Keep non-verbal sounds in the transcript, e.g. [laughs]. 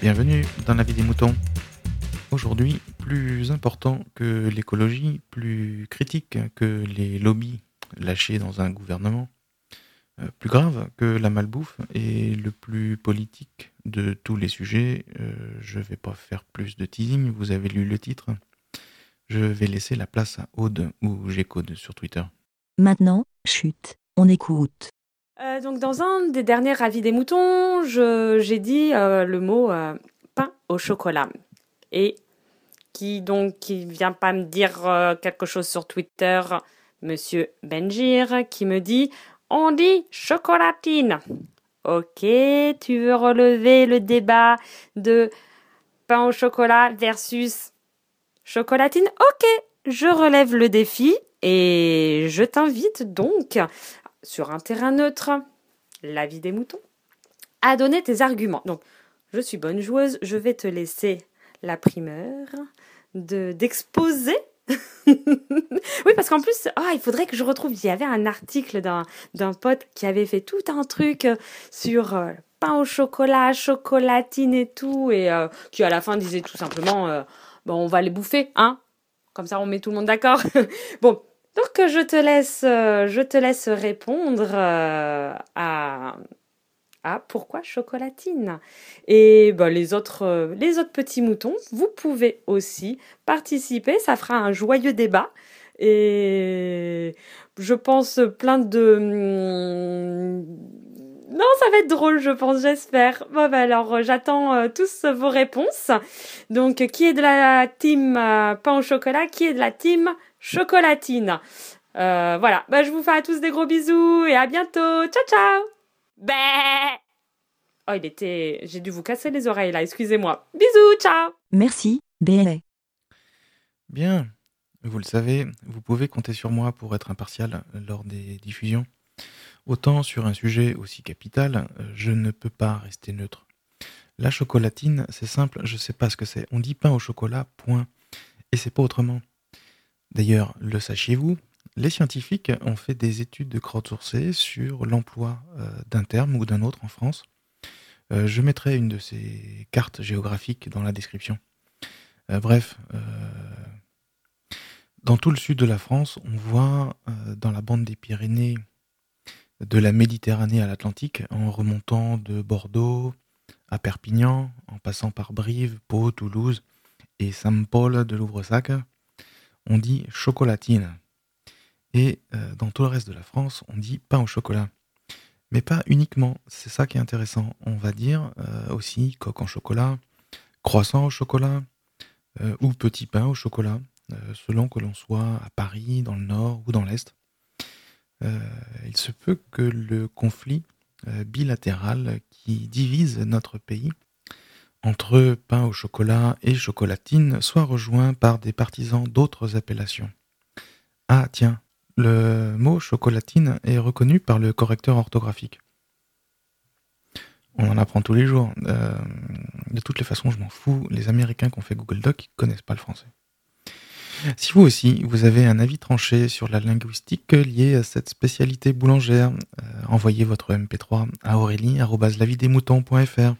Bienvenue dans la vie des moutons. Aujourd'hui, plus important que l'écologie, plus critique que les lobbies lâchés dans un gouvernement, euh, plus grave que la malbouffe et le plus politique de tous les sujets. Euh, je vais pas faire plus de teasing, vous avez lu le titre. Je vais laisser la place à Aude ou G-Code sur Twitter. Maintenant, chute, on écoute. Euh, donc dans un des derniers avis des moutons, j'ai dit euh, le mot euh, pain au chocolat. Et qui donc qui vient pas me dire quelque chose sur Twitter, Monsieur Benjir, qui me dit on dit chocolatine. Ok, tu veux relever le débat de pain au chocolat versus chocolatine Ok, je relève le défi et je t'invite donc sur un terrain neutre, l'avis des moutons, à donner tes arguments. Donc, je suis bonne joueuse, je vais te laisser la primeur de d'exposer. [laughs] oui, parce qu'en plus, ah, il faudrait que je retrouve. Il y avait un article d'un pote qui avait fait tout un truc euh, sur euh, pain au chocolat, chocolatine et tout, et euh, qui à la fin disait tout simplement, bon, on va les bouffer, hein Comme ça, on met tout le monde d'accord. [laughs] bon, donc euh, je te laisse, euh, je te laisse répondre euh, à, à pourquoi chocolatine? Et bah, les autres, les autres petits moutons, vous pouvez aussi participer. Ça fera un joyeux débat. Et je pense plein de hum, non, ça va être drôle, je pense, j'espère. Bon, bah alors, euh, j'attends euh, tous vos réponses. Donc, euh, qui est de la team euh, pain au chocolat Qui est de la team chocolatine? Euh, Voilà, bah, je vous fais à tous des gros bisous et à bientôt. Ciao, ciao Bé Oh, il était... J'ai dû vous casser les oreilles, là, excusez-moi. Bisous, ciao Merci, BLA. Bien, vous le savez, vous pouvez compter sur moi pour être impartial lors des diffusions. Autant sur un sujet aussi capital, euh, je ne peux pas rester neutre. La chocolatine, c'est simple, je sais pas ce que c'est. On dit pain au chocolat, point. Et c'est pas autrement. D'ailleurs, le sachiez-vous, les scientifiques ont fait des études de crowdsourcées sur l'emploi euh, d'un terme ou d'un autre en France. Euh, je mettrai une de ces cartes géographiques dans la description. Bref, dans tout le sud de la France, on voit dans la bande des Pyrénées, de la Méditerranée à l'Atlantique, en remontant de Bordeaux à Perpignan, en passant par Brive, Pau, Toulouse et Saint-Paul de Louvresac, on dit chocolatine. Et euh, dans tout le reste de la France, on dit pain au chocolat. Mais pas uniquement, c'est ça qui est intéressant. On va dire euh, aussi coque en chocolat, croissant au chocolat, euh, ou petit pain au chocolat, selon que l'on soit à Paris, dans le nord ou dans l'est. Euh, il se peut que le conflit euh, bilatéral qui divise notre pays entre pain au chocolat et chocolatine soit rejoint par des partisans d'autres appellations. Ah tiens, le mot chocolatine est reconnu par le correcteur orthographique. On en apprend tous les jours. Euh, de toutes les façons, je m'en fous. Les Américains qui ont fait Google Doc, ils connaissent pas le français. Si vous aussi, vous avez un avis tranché sur la linguistique liée à cette spécialité boulangère, euh, envoyez votre MP3 à aurélie.lavidesmoutons.fr.